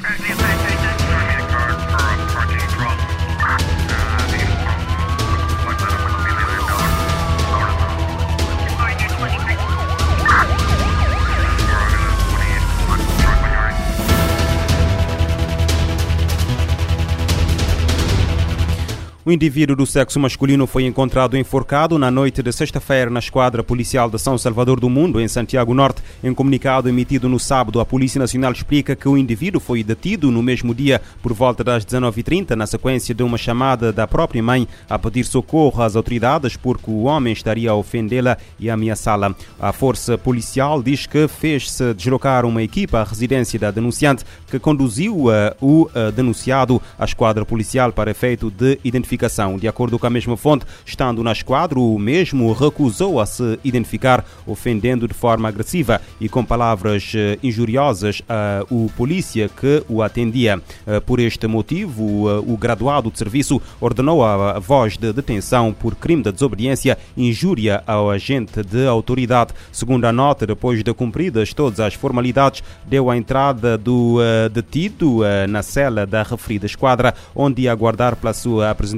Right, O indivíduo do sexo masculino foi encontrado enforcado na noite de sexta-feira na esquadra policial de São Salvador do Mundo, em Santiago Norte. Em comunicado emitido no sábado, a Polícia Nacional explica que o indivíduo foi detido no mesmo dia por volta das 19h30, na sequência de uma chamada da própria mãe a pedir socorro às autoridades porque o homem estaria a ofendê-la e ameaçá-la. A força policial diz que fez-se deslocar uma equipa à residência da denunciante que conduziu o denunciado à esquadra policial para efeito de identificação identificação. De acordo com a mesma fonte, estando na esquadra, o mesmo recusou a se identificar, ofendendo de forma agressiva e com palavras eh, injuriosas o polícia que o atendia. Eh, por este motivo, eh, o graduado de serviço ordenou a voz de detenção por crime de desobediência e injúria ao agente de autoridade. Segundo a nota, depois de cumpridas todas as formalidades, deu a entrada do detido na cela da referida esquadra, onde ia aguardar pela sua apresentação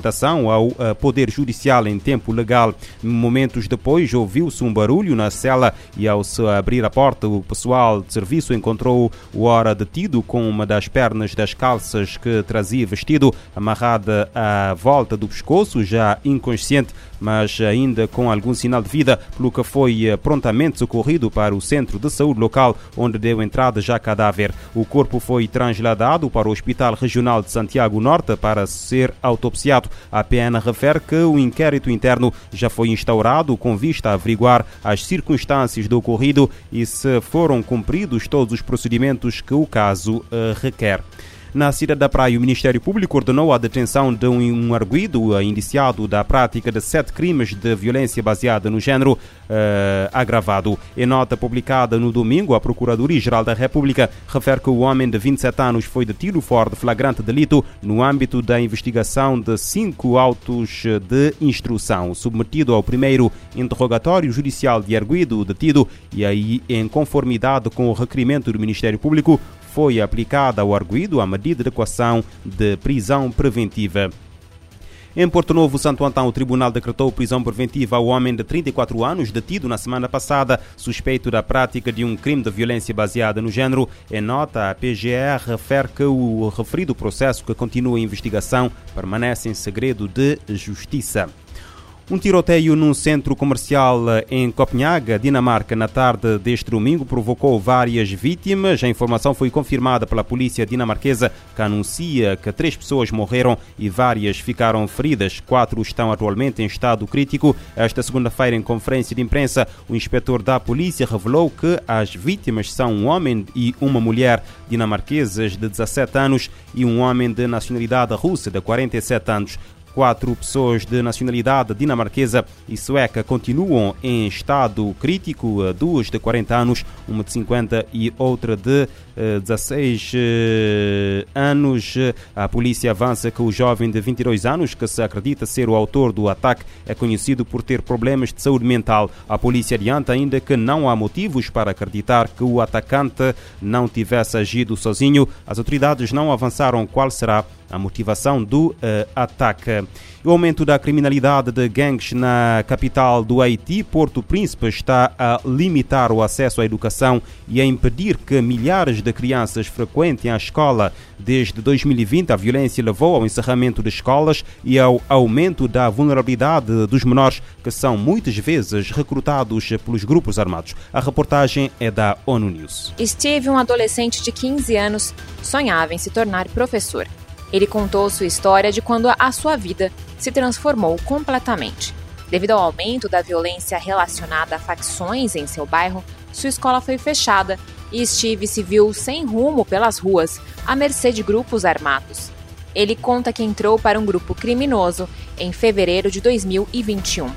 ao uh, Poder Judicial em tempo legal. Momentos depois, ouviu-se um barulho na cela e, ao se abrir a porta, o pessoal de serviço encontrou o hora detido com uma das pernas das calças que trazia vestido amarrada à volta do pescoço, já inconsciente mas ainda com algum sinal de vida, pelo que foi eh, prontamente socorrido para o centro de saúde local, onde deu entrada já cadáver. O corpo foi trasladado para o Hospital Regional de Santiago Norte para ser autopsiado. A PN refere que o inquérito interno já foi instaurado com vista a averiguar as circunstâncias do ocorrido e se foram cumpridos todos os procedimentos que o caso uh, requer. Na cidade da Praia, o Ministério Público ordenou a detenção de um arguido eh, indiciado da prática de sete crimes de violência baseada no género uh, agravado. Em nota publicada no domingo, a Procuradoria-Geral da República refere que o homem de 27 anos foi detido fora de flagrante delito no âmbito da investigação de cinco autos de instrução, submetido ao primeiro interrogatório judicial de arguido detido e aí, em conformidade com o requerimento do Ministério Público, foi aplicada ao arguído a medida de equação de prisão preventiva. Em Porto Novo, Santo Antão, o tribunal decretou prisão preventiva ao homem de 34 anos, detido na semana passada, suspeito da prática de um crime de violência baseada no género. Em nota, a PGR refere que o referido processo, que continua a investigação, permanece em segredo de justiça. Um tiroteio num centro comercial em Copenhaga, Dinamarca, na tarde deste domingo, provocou várias vítimas. A informação foi confirmada pela polícia dinamarquesa, que anuncia que três pessoas morreram e várias ficaram feridas. Quatro estão atualmente em estado crítico. Esta segunda-feira, em conferência de imprensa, o inspetor da polícia revelou que as vítimas são um homem e uma mulher dinamarquesas de 17 anos e um homem de nacionalidade russa de 47 anos. Quatro pessoas de nacionalidade dinamarquesa e sueca continuam em estado crítico, duas de 40 anos, uma de 50 e outra de 16 eh, anos. A polícia avança que o jovem de 22 anos, que se acredita ser o autor do ataque, é conhecido por ter problemas de saúde mental. A polícia adianta ainda que não há motivos para acreditar que o atacante não tivesse agido sozinho. As autoridades não avançaram qual será a motivação do uh, ataque. O aumento da criminalidade de gangues na capital do Haiti, Porto Príncipe, está a limitar o acesso à educação e a impedir que milhares de crianças frequentem a escola. Desde 2020, a violência levou ao encerramento de escolas e ao aumento da vulnerabilidade dos menores, que são muitas vezes recrutados pelos grupos armados. A reportagem é da ONU News. Steve, um adolescente de 15 anos, sonhava em se tornar professor. Ele contou sua história de quando a sua vida se transformou completamente. Devido ao aumento da violência relacionada a facções em seu bairro, sua escola foi fechada e Steve se viu sem rumo pelas ruas, à mercê de grupos armados. Ele conta que entrou para um grupo criminoso em fevereiro de 2021.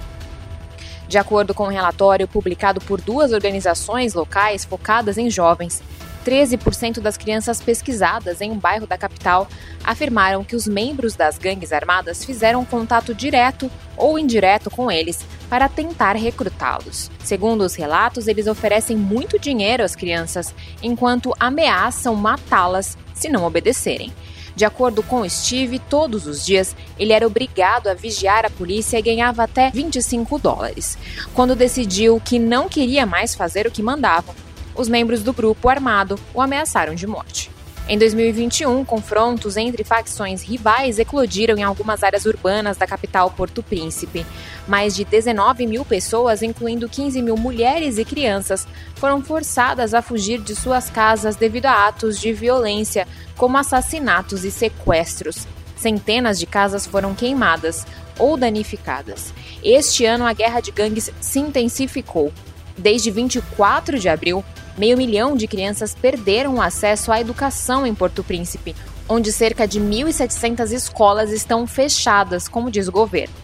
De acordo com um relatório publicado por duas organizações locais focadas em jovens, 13% das crianças pesquisadas em um bairro da capital afirmaram que os membros das gangues armadas fizeram contato direto ou indireto com eles para tentar recrutá-los. Segundo os relatos, eles oferecem muito dinheiro às crianças enquanto ameaçam matá-las se não obedecerem. De acordo com Steve, todos os dias ele era obrigado a vigiar a polícia e ganhava até 25 dólares. Quando decidiu que não queria mais fazer o que mandavam, os membros do grupo armado o ameaçaram de morte. Em 2021, confrontos entre facções rivais eclodiram em algumas áreas urbanas da capital Porto Príncipe. Mais de 19 mil pessoas, incluindo 15 mil mulheres e crianças, foram forçadas a fugir de suas casas devido a atos de violência, como assassinatos e sequestros. Centenas de casas foram queimadas ou danificadas. Este ano, a guerra de gangues se intensificou. Desde 24 de abril, Meio milhão de crianças perderam o acesso à educação em Porto Príncipe, onde cerca de 1.700 escolas estão fechadas, como diz o governo.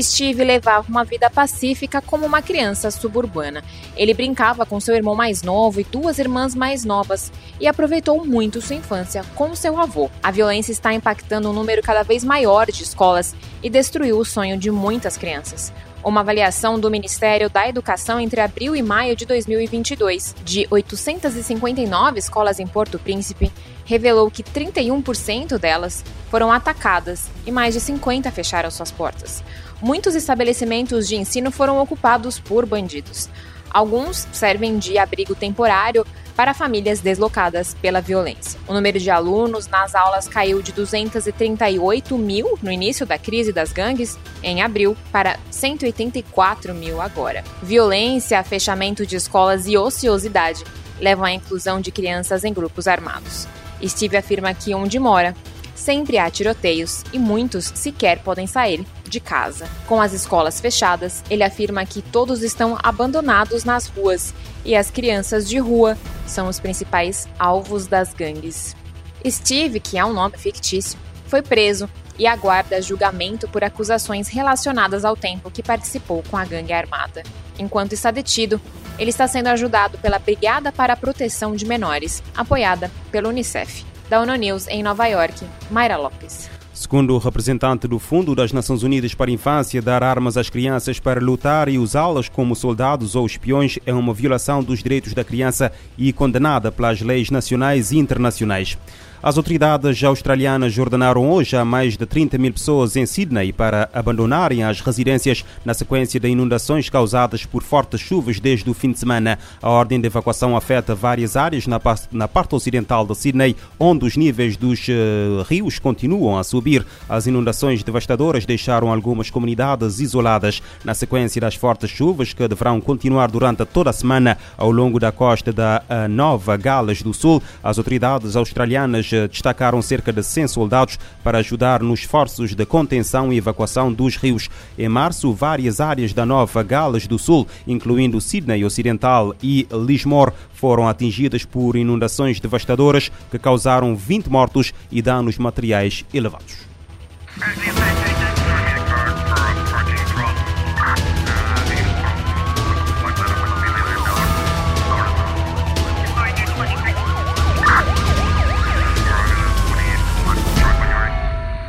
Steve levava uma vida pacífica como uma criança suburbana. Ele brincava com seu irmão mais novo e duas irmãs mais novas e aproveitou muito sua infância com seu avô. A violência está impactando um número cada vez maior de escolas e destruiu o sonho de muitas crianças. Uma avaliação do Ministério da Educação entre abril e maio de 2022, de 859 escolas em Porto Príncipe, revelou que 31% delas foram atacadas e mais de 50 fecharam suas portas. Muitos estabelecimentos de ensino foram ocupados por bandidos. Alguns servem de abrigo temporário para famílias deslocadas pela violência. O número de alunos nas aulas caiu de 238 mil no início da crise das gangues, em abril, para 184 mil agora. Violência, fechamento de escolas e ociosidade levam à inclusão de crianças em grupos armados. Steve afirma que onde mora, sempre há tiroteios e muitos sequer podem sair de casa. Com as escolas fechadas, ele afirma que todos estão abandonados nas ruas e as crianças de rua são os principais alvos das gangues. Steve, que é um nome fictício, foi preso e aguarda julgamento por acusações relacionadas ao tempo que participou com a gangue armada. Enquanto está detido, ele está sendo ajudado pela Brigada para a Proteção de Menores, apoiada pela Unicef. Da ONU News em Nova York, Mayra Lopes. Segundo o representante do Fundo das Nações Unidas para a Infância, dar armas às crianças para lutar e usá-las como soldados ou espiões é uma violação dos direitos da criança e condenada pelas leis nacionais e internacionais. As autoridades australianas ordenaram hoje a mais de 30 mil pessoas em Sydney para abandonarem as residências na sequência de inundações causadas por fortes chuvas desde o fim de semana. A ordem de evacuação afeta várias áreas na, parte ocidental de Sydney, onde os níveis dos uh, rios continuam a subir. As inundações devastadoras deixaram algumas comunidades isoladas. Na sequência das fortes chuvas, que deverão continuar durante toda a semana ao longo da costa da uh, Nova Gales do Sul, as autoridades australianas destacaram cerca de 100 soldados para ajudar nos esforços de contenção e evacuação dos rios. Em março, várias áreas da Nova Gales do Sul, incluindo Sydney Ocidental e Lismore, foram atingidas por inundações devastadoras que causaram 20 mortos e danos materiais elevados.